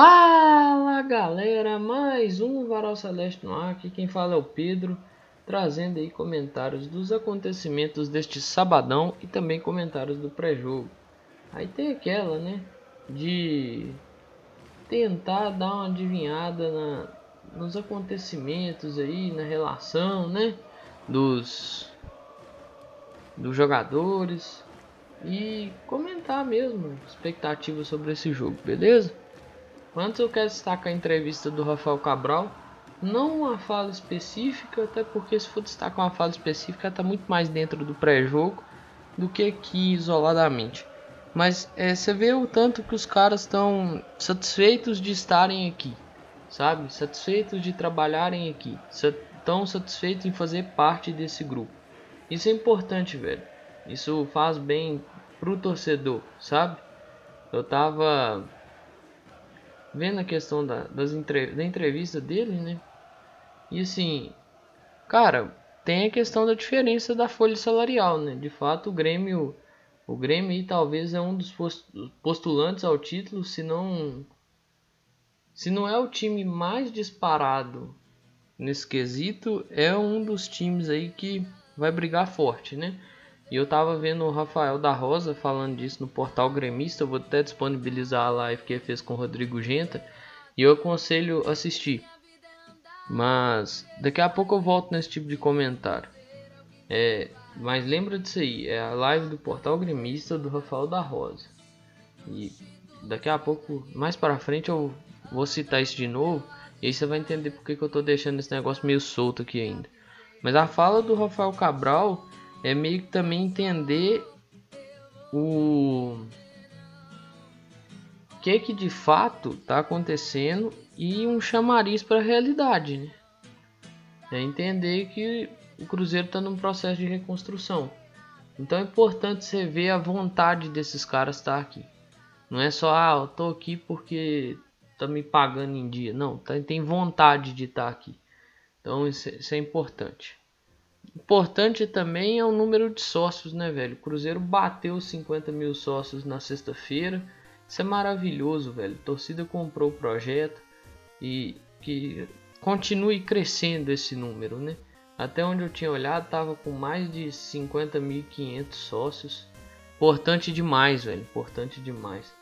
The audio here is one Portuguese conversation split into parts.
Fala galera, mais um Varal Celeste no ar, aqui quem fala é o Pedro, trazendo aí comentários dos acontecimentos deste sabadão e também comentários do pré-jogo. Aí tem aquela, né, de tentar dar uma adivinhada na, nos acontecimentos aí, na relação, né, dos, dos jogadores e comentar mesmo expectativas sobre esse jogo, beleza? Antes eu quero destacar a entrevista do Rafael Cabral, não uma fala específica, até porque se for destacar uma fala específica está muito mais dentro do pré-jogo do que aqui isoladamente. Mas é, você vê o tanto que os caras estão satisfeitos de estarem aqui, sabe? Satisfeitos de trabalharem aqui, estão satisfeitos em fazer parte desse grupo. Isso é importante, velho. Isso faz bem pro torcedor, sabe? Eu tava vendo a questão da, das entre, da entrevista dele, né? E assim, cara, tem a questão da diferença da folha salarial, né? De fato, o Grêmio, o Grêmio talvez é um dos postulantes ao título, se não se não é o time mais disparado nesse quesito, é um dos times aí que vai brigar forte, né? E eu tava vendo o Rafael da Rosa falando disso no portal Gremista. Eu vou até disponibilizar a live que ele fez com o Rodrigo Genta. E eu aconselho assistir. Mas daqui a pouco eu volto nesse tipo de comentário. É, mas lembra disso aí, é a live do portal Gremista do Rafael da Rosa. E daqui a pouco, mais para frente, eu vou citar isso de novo. E aí você vai entender porque que eu tô deixando esse negócio meio solto aqui ainda. Mas a fala do Rafael Cabral é meio que também entender o que que de fato está acontecendo e um chamariz para a realidade, né? É entender que o Cruzeiro está num processo de reconstrução. Então é importante você ver a vontade desses caras estar tá aqui. Não é só, ah, eu tô aqui porque tá me pagando em dia. Não, tá, tem vontade de estar tá aqui. Então isso, isso é importante. Importante também é o número de sócios, né, velho? O Cruzeiro bateu os 50 mil sócios na sexta-feira. Isso é maravilhoso, velho. A torcida comprou o projeto e que continue crescendo esse número, né? Até onde eu tinha olhado, tava com mais de 50.500 sócios. Importante demais, velho. Importante demais.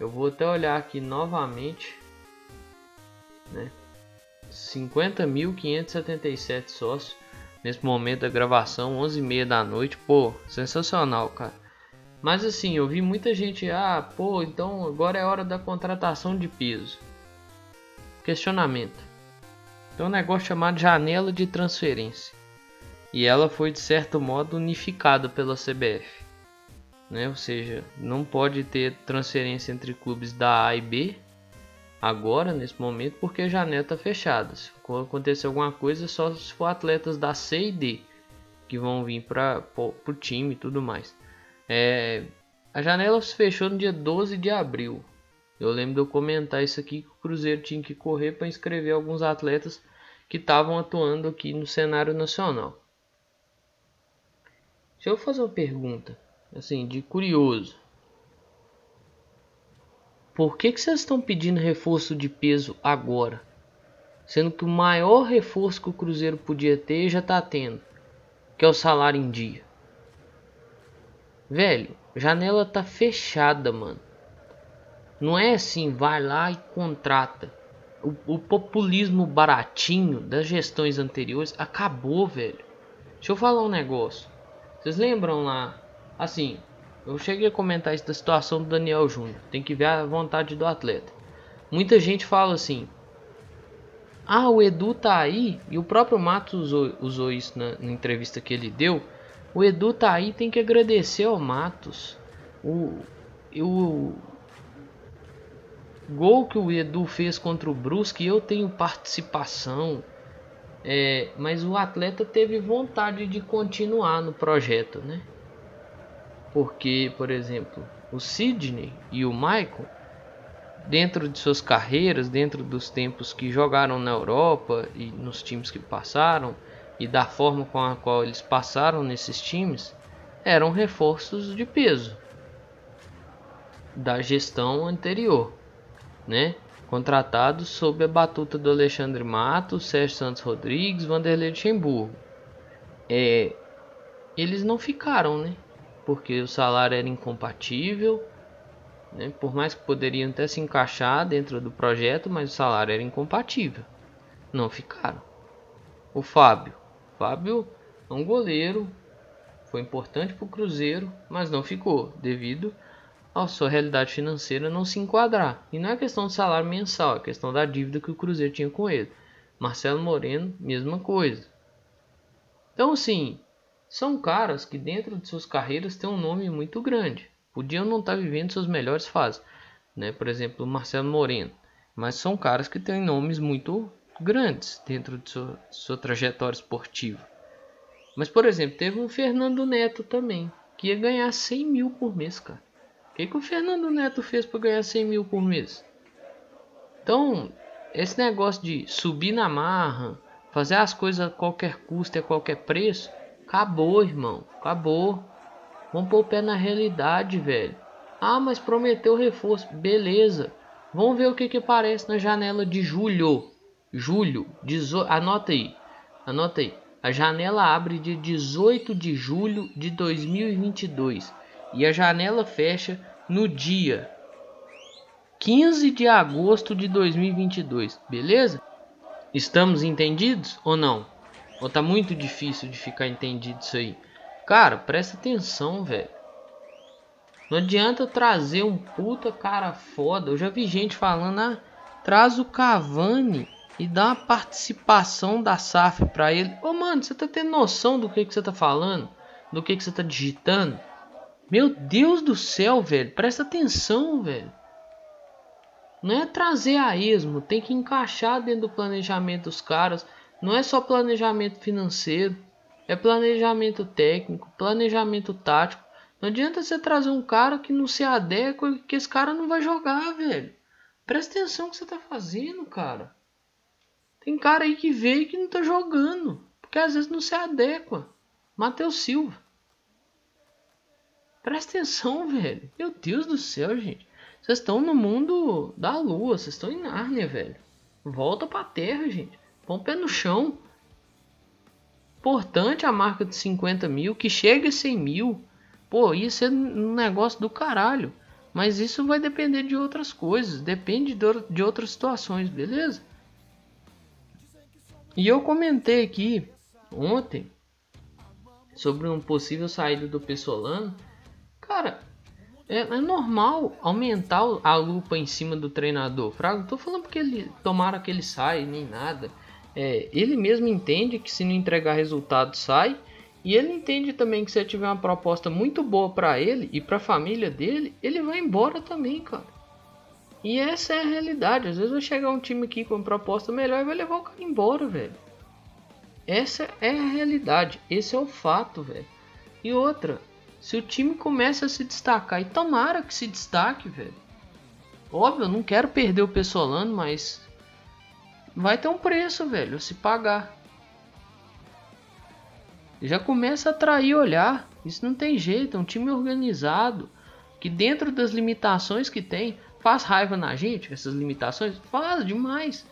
Eu vou até olhar aqui novamente, né? 50.577 sócios nesse momento da gravação, 11h30 da noite. Pô, sensacional, cara. Mas assim, eu vi muita gente, ah, pô, então agora é hora da contratação de peso. Questionamento. Tem um negócio chamado janela de transferência. E ela foi de certo modo unificada pela CBF. Né? Ou seja, não pode ter transferência entre clubes da A e B agora, nesse momento, porque a janela está fechada. Se acontecer alguma coisa, só se for atletas da C e D que vão vir para o time e tudo mais. É, a janela se fechou no dia 12 de abril. Eu lembro de eu comentar isso aqui que o Cruzeiro tinha que correr para inscrever alguns atletas que estavam atuando aqui no cenário nacional. Deixa eu fazer uma pergunta, assim, de curioso. Por que, que vocês estão pedindo reforço de peso agora? Sendo que o maior reforço que o Cruzeiro podia ter já está tendo, que é o salário em dia. Velho, janela tá fechada, mano. Não é assim, vai lá e contrata. O, o populismo baratinho das gestões anteriores acabou, velho. Deixa eu falar um negócio. Vocês lembram lá? Assim, eu cheguei a comentar isso da situação do Daniel Júnior. Tem que ver a vontade do atleta. Muita gente fala assim: Ah, o Edu tá aí. E o próprio Matos usou, usou isso na, na, entrevista que ele deu. O Edu tá aí, tem que agradecer ao Matos. O, o gol que o Edu fez contra o Brusque, eu tenho participação. É, mas o atleta teve vontade de continuar no projeto, né? Porque, por exemplo, o Sidney e o Michael, dentro de suas carreiras, dentro dos tempos que jogaram na Europa e nos times que passaram, e da forma com a qual eles passaram nesses times, eram reforços de peso da gestão anterior, né? contratados sob a batuta do Alexandre Matos, Sérgio Santos Rodrigues, Vanderlei Luxemburgo. É, eles não ficaram, né? Porque o salário era incompatível, né? por mais que poderiam até se encaixar dentro do projeto, mas o salário era incompatível. Não ficaram. O Fábio. Fábio é um goleiro, foi importante para o Cruzeiro, mas não ficou, devido a sua realidade financeira não se enquadrar. E não é questão de salário mensal, é questão da dívida que o Cruzeiro tinha com ele. Marcelo Moreno, mesma coisa. Então, assim, são caras que dentro de suas carreiras têm um nome muito grande. Podiam não estar vivendo suas melhores fases, né? Por exemplo, Marcelo Moreno. Mas são caras que têm nomes muito grandes dentro de sua, sua trajetória esportiva. Mas, por exemplo, teve um Fernando Neto também, que ia ganhar 100 mil por mês, cara. O que, que o Fernando Neto fez para ganhar 100 mil por mês? Então, esse negócio de subir na marra, fazer as coisas a qualquer custo e a qualquer preço, acabou, irmão. Acabou. Vamos pôr o pé na realidade, velho. Ah, mas prometeu reforço. Beleza. Vamos ver o que, que aparece na janela de julho. Julho. Dezo... Anota aí. Anota aí. A janela abre de 18 de julho de 2022 e a janela fecha no dia 15 de agosto de 2022, beleza? Estamos entendidos ou não? Ou tá muito difícil de ficar entendido isso aí? Cara, presta atenção, velho. Não adianta trazer um puta cara foda. Eu já vi gente falando, ah, traz o Cavani e dá uma participação da SAF pra ele. Ô, mano, você tá tendo noção do que, que você tá falando? Do que, que você tá digitando? Meu Deus do céu, velho. Presta atenção, velho. Não é trazer a esmo, tem que encaixar dentro do planejamento dos caras. Não é só planejamento financeiro, é planejamento técnico, planejamento tático. Não adianta você trazer um cara que não se adequa que esse cara não vai jogar, velho. Presta atenção no que você tá fazendo, cara. Tem cara aí que veio que não tá jogando, porque às vezes não se adequa. Matheus Silva. Presta atenção, velho. Meu Deus do céu, gente. Vocês estão no mundo da lua. Vocês estão em Nárnia, velho. Volta pra terra, gente. Põe o pé no chão. Importante a marca de 50 mil. Que chegue a 100 mil. Pô, isso é um negócio do caralho. Mas isso vai depender de outras coisas. Depende de outras situações, beleza? E eu comentei aqui ontem sobre um possível saída do Pessolano Cara, é, é, normal aumentar a lupa em cima do treinador. Fraga, não tô falando porque ele tomara que ele saia nem nada. É, ele mesmo entende que se não entregar resultado sai. E ele entende também que se tiver uma proposta muito boa para ele e para a família dele, ele vai embora também, cara. E essa é a realidade. Às vezes vai chegar um time aqui com uma proposta melhor e vai levar o cara embora, velho. Essa é a realidade. Esse é o fato, velho. E outra, se o time começa a se destacar, e tomara que se destaque, velho. Óbvio, eu não quero perder o Pessolano, mas vai ter um preço, velho, se pagar. Já começa a atrair olhar. Isso não tem jeito, é um time organizado que dentro das limitações que tem, faz raiva na gente, essas limitações, faz demais.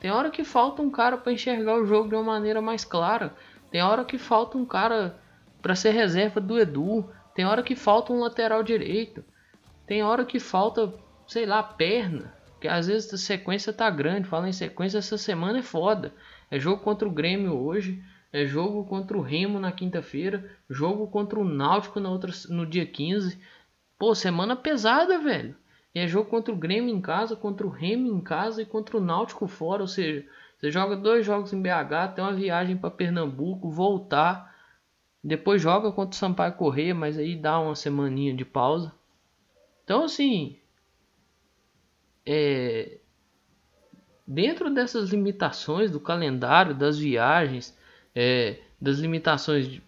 Tem hora que falta um cara para enxergar o jogo de uma maneira mais clara. Tem hora que falta um cara para ser reserva do Edu. Tem hora que falta um lateral direito. Tem hora que falta, sei lá, perna. Que às vezes a sequência tá grande. Fala em sequência, essa semana é foda. É jogo contra o Grêmio hoje. É jogo contra o Remo na quinta-feira. Jogo contra o Náutico na outra, no dia 15. Pô, semana pesada, velho. E é jogo contra o Grêmio em casa, contra o Remo em casa e contra o Náutico fora. Ou seja, você joga dois jogos em BH, tem uma viagem para Pernambuco, voltar depois joga contra o Sampaio Correia, mas aí dá uma semaninha de pausa. Então assim, é, dentro dessas limitações do calendário, das viagens, é, das limitações,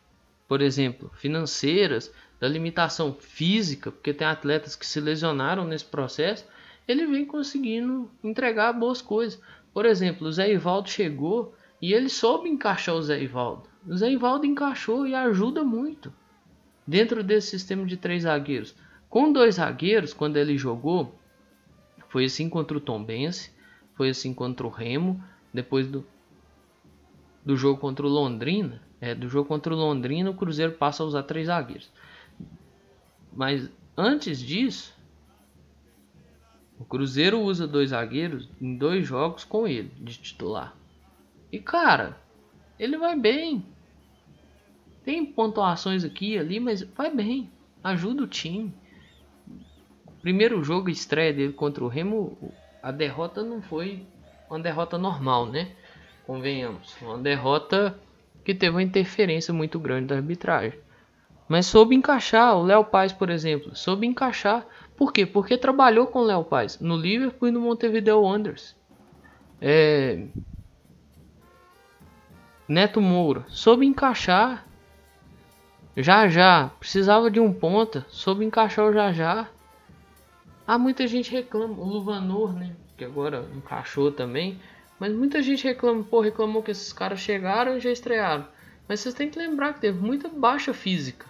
por exemplo, financeiras, da limitação física, porque tem atletas que se lesionaram nesse processo, ele vem conseguindo entregar boas coisas. Por exemplo, o Zé Ivaldo chegou e ele soube encaixar o Zé Ivaldo. O Zé Ivaldo encaixou e ajuda muito dentro desse sistema de três zagueiros. Com dois zagueiros, quando ele jogou, foi assim contra o Tombense, foi assim contra o Remo, depois do, do jogo contra o Londrina. É, do jogo contra o Londrina, o Cruzeiro passa a usar três zagueiros. Mas antes disso, o Cruzeiro usa dois zagueiros em dois jogos com ele de titular. E cara, ele vai bem. Tem pontuações aqui e ali, mas vai bem. Ajuda o time. Primeiro jogo estreia dele contra o Remo, a derrota não foi uma derrota normal, né? Convenhamos. Uma derrota que teve uma interferência muito grande da arbitragem. Mas soube encaixar, o Léo Paz, por exemplo, soube encaixar. Por quê? Porque trabalhou com o Léo Paz no Liverpool e no Montevideo Wanderers. É... Neto Moura, soube encaixar. Já já, precisava de um ponta, soube encaixar o já já. Ah, muita gente reclama, o Luvanor, né, que agora encaixou também, mas muita gente reclama, pô, reclamou que esses caras chegaram e já estrearam. Mas vocês têm que lembrar que teve muita baixa física.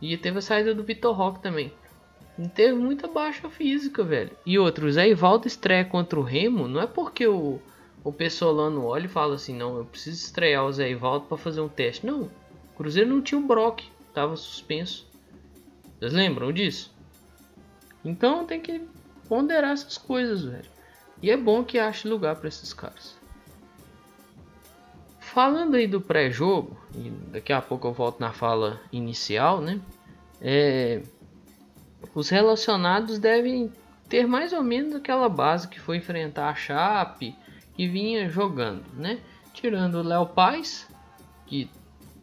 E teve a saída do Vitor Roque também. E teve muita baixa física, velho. E outro, o Zé Ivaldo estreia contra o Remo, não é porque o, o Pessolano olha e fala assim, não, eu preciso estrear o Zé Ivaldo para fazer um teste. Não, o Cruzeiro não tinha o Brock, tava suspenso. Vocês lembram disso? Então tem que ponderar essas coisas, velho. E é bom que ache lugar para esses caras. Falando aí do pré-jogo, e daqui a pouco eu volto na fala inicial, né? É, os relacionados devem ter mais ou menos aquela base que foi enfrentar a Chape que vinha jogando, né? Tirando o Léo Paz, que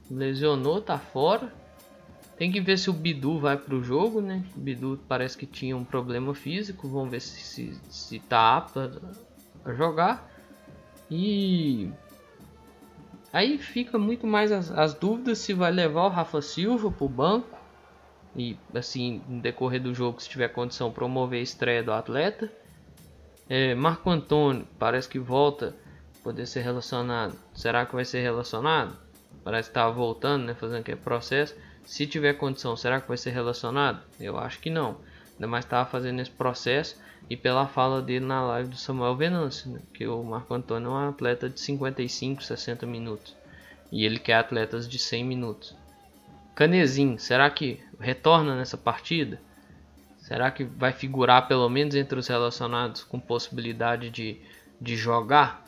lesionou, tá fora. Tem que ver se o Bidu vai para o jogo, né? O Bidu parece que tinha um problema físico. Vamos ver se, se, se tá apto a, jogar. E aí fica muito mais as, as, dúvidas se vai levar o Rafa Silva para o banco. E assim, no decorrer do jogo, se tiver condição, promover a estreia do atleta. É, Marco Antônio parece que volta poder ser relacionado. Será que vai ser relacionado? Parece que estava voltando, né, fazendo aquele processo. Se tiver condição, será que vai ser relacionado? Eu acho que não. Ainda mais estava fazendo esse processo e pela fala dele na live do Samuel Venâncio, né, que o Marco Antônio é um atleta de 55, 60 minutos e ele quer atletas de 100 minutos. Canezinho, será que retorna nessa partida? Será que vai figurar pelo menos entre os relacionados com possibilidade de, de jogar?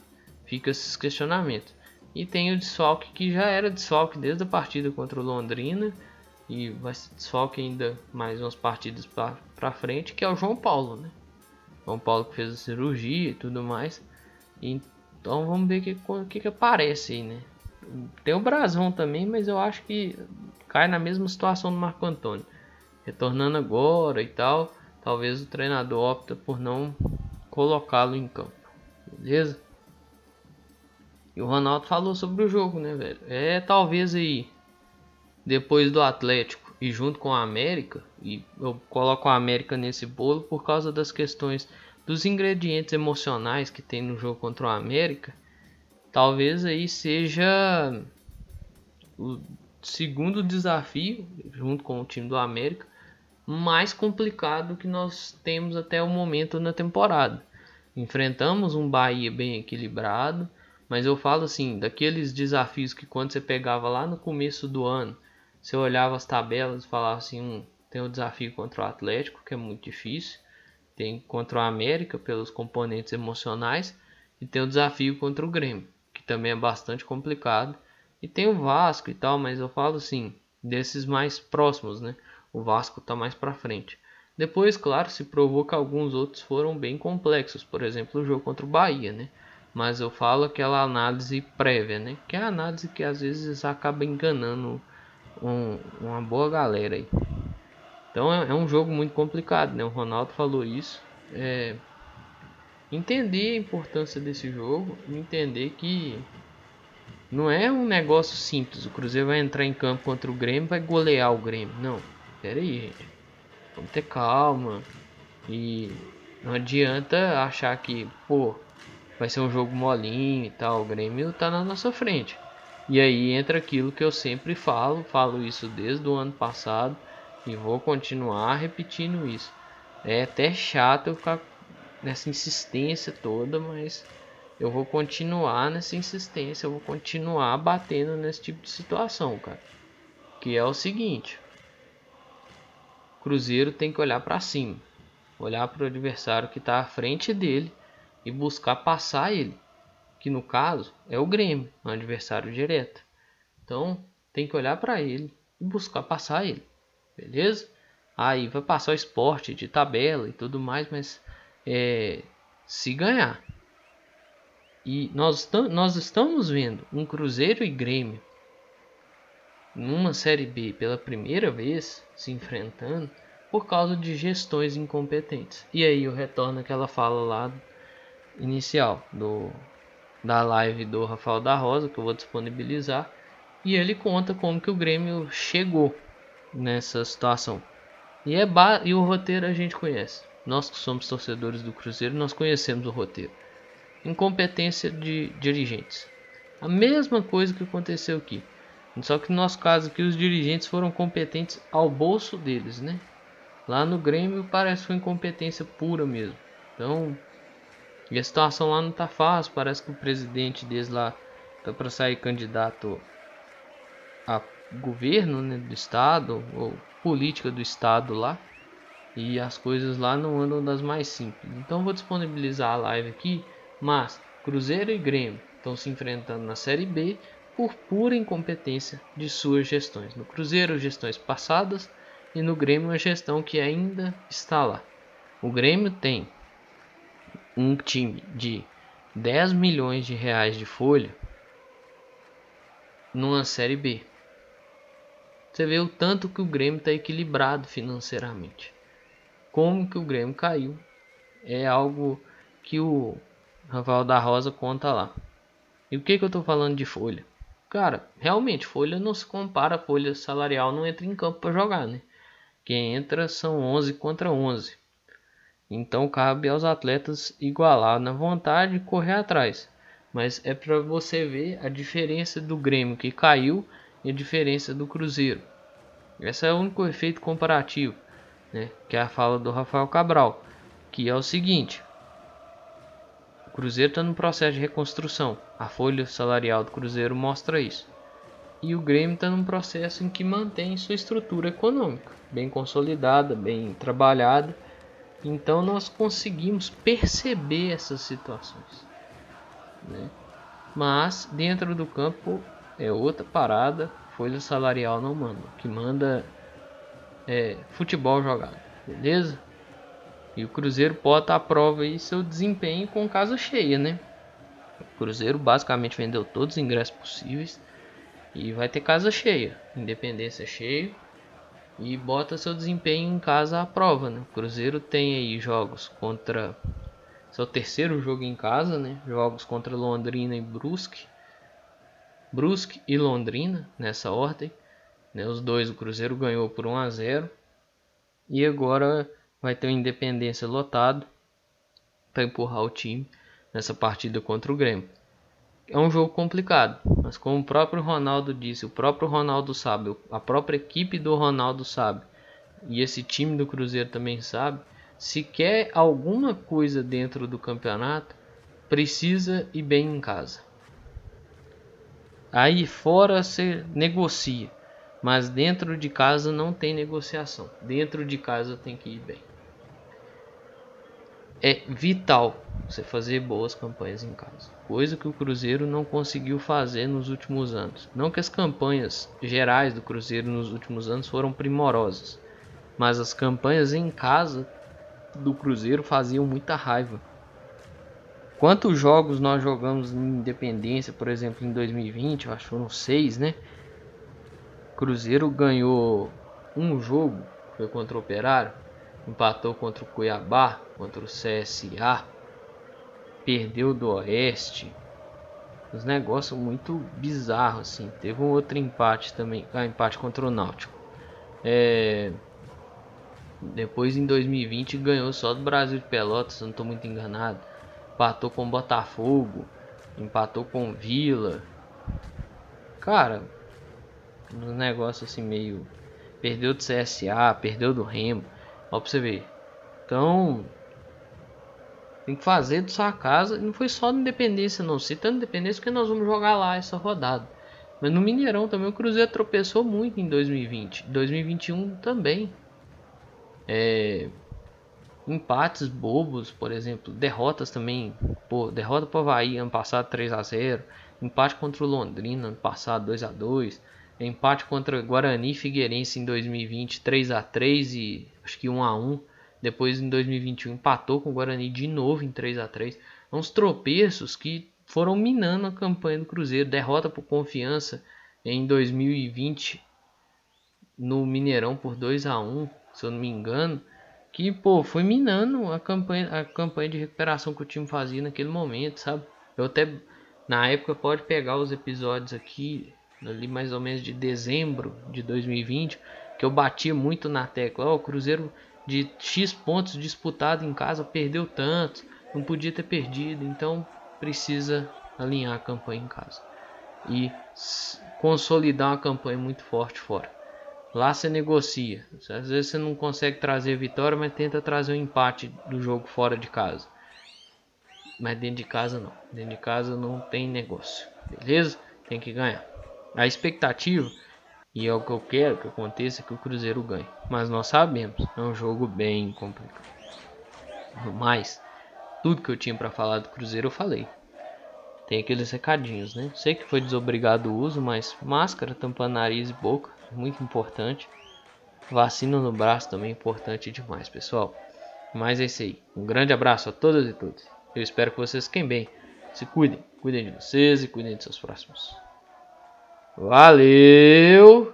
Fica esses questionamentos. E tem o desfalque que já era desfalque desde a partida contra o Londrina e vai ser desfalque ainda mais umas partidas para frente, que é o João Paulo, né? João Paulo que fez a cirurgia e tudo mais. Então vamos ver o que, que, que aparece aí, né? Tem o Brasão também, mas eu acho que cai na mesma situação do Marco Antônio retornando agora e tal, talvez o treinador opta por não colocá-lo em campo. Beleza? E o Ronaldo falou sobre o jogo, né, velho? É talvez aí depois do Atlético e junto com a América, e eu coloco a América nesse bolo por causa das questões dos ingredientes emocionais que tem no jogo contra o América. Talvez aí seja o segundo desafio junto com o time do América mais complicado que nós temos até o momento na temporada. Enfrentamos um Bahia bem equilibrado, mas eu falo assim, daqueles desafios que quando você pegava lá no começo do ano, você olhava as tabelas e falava assim, hum, tem o desafio contra o Atlético, que é muito difícil, tem contra o América pelos componentes emocionais e tem o desafio contra o Grêmio, que também é bastante complicado, e tem o Vasco e tal, mas eu falo assim, desses mais próximos, né? o Vasco está mais para frente. Depois, claro, se provou que alguns outros foram bem complexos, por exemplo, o jogo contra o Bahia, né? Mas eu falo aquela análise prévia, né? Que é a análise que às vezes acaba enganando um, uma boa galera aí. Então é, é, um jogo muito complicado, né? O Ronaldo falou isso. É, entender a importância desse jogo, entender que não é um negócio simples. O Cruzeiro vai entrar em campo contra o Grêmio, vai golear o Grêmio, não pera aí, gente. Vamos ter calma. E não adianta achar que, pô, vai ser um jogo molinho e tal. O Grêmio tá na nossa frente. E aí entra aquilo que eu sempre falo, falo isso desde o ano passado e vou continuar repetindo isso. É até chato eu ficar nessa insistência toda, mas eu vou continuar nessa insistência, eu vou continuar batendo nesse tipo de situação, cara. Que é o seguinte: Cruzeiro tem que olhar para cima, olhar para o adversário que está à frente dele e buscar passar ele, que no caso é o Grêmio, um adversário direto. Então tem que olhar para ele e buscar passar ele, beleza? Aí vai passar o esporte de tabela e tudo mais, mas é, se ganhar. E nós, nós estamos vendo um Cruzeiro e Grêmio numa Série B pela primeira vez se enfrentando por causa de gestões incompetentes. E aí eu retorno aquela fala lá inicial do da live do Rafael da Rosa que eu vou disponibilizar e ele conta como que o Grêmio chegou nessa situação. E é e o roteiro a gente conhece. Nós que somos torcedores do Cruzeiro, nós conhecemos o roteiro. Incompetência de dirigentes. A mesma coisa que aconteceu aqui. Só que no nosso caso aqui os dirigentes foram competentes ao bolso deles, né? Lá no Grêmio parece foi incompetência pura mesmo. Então, e a situação lá não tá fácil, parece que o presidente deles lá tá para sair candidato a governo né, do estado ou política do estado lá e as coisas lá não andam das mais simples. Então vou disponibilizar a live aqui, mas Cruzeiro e Grêmio estão se enfrentando na Série B por pura incompetência de suas gestões. No Cruzeiro, gestões passadas e no Grêmio, uma gestão que ainda está lá. O Grêmio tem um time de 10 milhões de reais de folha numa Série B. Você vê o tanto que o Grêmio está equilibrado financeiramente. Como que o Grêmio caiu é algo que o Rafael da Rosa conta lá. E o que, que eu estou falando de folha? Cara, realmente, folha não se compara, folha salarial não entra em campo para jogar, né? Quem entra são 11 contra 11. Então cabe aos atletas igualar na vontade e correr atrás. Mas é para você ver a diferença do Grêmio que caiu e a diferença do Cruzeiro. Esse é o único efeito comparativo, né? que é a fala do Rafael Cabral, que é o seguinte: o Cruzeiro está no processo de reconstrução. A folha salarial do Cruzeiro mostra isso. E o Grêmio está num processo em que mantém sua estrutura econômica bem consolidada, bem trabalhada. Então nós conseguimos perceber essas situações. Né? Mas dentro do campo é outra parada folha salarial não manda. Que manda é futebol jogado, beleza? E o Cruzeiro bota à prova aí seu desempenho com casa cheia, né? O Cruzeiro basicamente vendeu todos os ingressos possíveis e vai ter casa cheia, Independência cheia e bota seu desempenho em casa à prova, né? O Cruzeiro tem aí jogos contra seu terceiro jogo em casa, né? Jogos contra Londrina e Brusque Brusque e Londrina nessa ordem. Né? Os dois o Cruzeiro ganhou por 1 a 0 e agora vai ter o Independência lotado para empurrar o time nessa partida contra o Grêmio. É um jogo complicado, mas como o próprio Ronaldo disse, o próprio Ronaldo sabe, a própria equipe do Ronaldo sabe, e esse time do Cruzeiro também sabe, se quer alguma coisa dentro do campeonato, precisa ir bem em casa. Aí fora você negocia, mas dentro de casa não tem negociação. Dentro de casa tem que ir bem. É vital você fazer boas campanhas em casa, coisa que o Cruzeiro não conseguiu fazer nos últimos anos. Não que as campanhas gerais do Cruzeiro nos últimos anos foram primorosas, mas as campanhas em casa do Cruzeiro faziam muita raiva. Quantos jogos nós jogamos em Independência, por exemplo, em 2020? Eu acho que foram seis, né? Cruzeiro ganhou um jogo, foi contra o Operário, empatou contra o Cuiabá, contra o CSA, perdeu do Oeste. Os negócios muito bizarros assim. Teve um outro empate também, ah, empate contra o Náutico. É... Depois em 2020 ganhou só do Brasil de Pelotas, não estou muito enganado empatou com Botafogo, empatou com Vila. Cara, um negócio assim meio. Perdeu do CSA, perdeu do Remo. Ó pra você ver. Então. Tem que fazer de sua casa. Não foi só no Independência, não. Citando Independência, porque nós vamos jogar lá essa rodada. Mas no Mineirão também o Cruzeiro tropeçou muito em 2020. 2021 também. É, empates bobos, por exemplo. Derrotas também. Pô, derrota para o Havaí ano passado 3 a 0 Empate contra o Londrina ano passado 2 a 2 Empate contra Guarani e Figueirense em 2020 3 a 3 e acho que 1 a 1 Depois em 2021 empatou com o Guarani de novo em 3 a 3 Uns tropeços que foram minando a campanha do Cruzeiro. Derrota por confiança em 2020 no Mineirão por 2 a 1 se eu não me engano. Que pô, foi minando a campanha, a campanha de recuperação que o time fazia naquele momento, sabe? Eu até na época pode pegar os episódios aqui, ali mais ou menos de dezembro de 2020, que eu batia muito na tecla. Oh, o Cruzeiro de X pontos disputado em casa perdeu tanto, não podia ter perdido, então precisa alinhar a campanha em casa e consolidar uma campanha muito forte fora. Lá você negocia. Às vezes você não consegue trazer vitória, mas tenta trazer um empate do jogo fora de casa. Mas dentro de casa não. Dentro de casa não tem negócio. Beleza? Tem que ganhar. A expectativa, e é o que eu quero que aconteça, é que o Cruzeiro ganhe. Mas nós sabemos, é um jogo bem complicado. Mas, tudo que eu tinha para falar do Cruzeiro eu falei. Tem aqueles recadinhos, né? Sei que foi desobrigado o uso, mas máscara tampando nariz e boca, muito importante. Vacina no braço também importante demais, pessoal. Mas é isso aí. Um grande abraço a todas e todos. Eu espero que vocês fiquem bem. Se cuidem. Cuidem de vocês e cuidem de seus próximos. Valeu!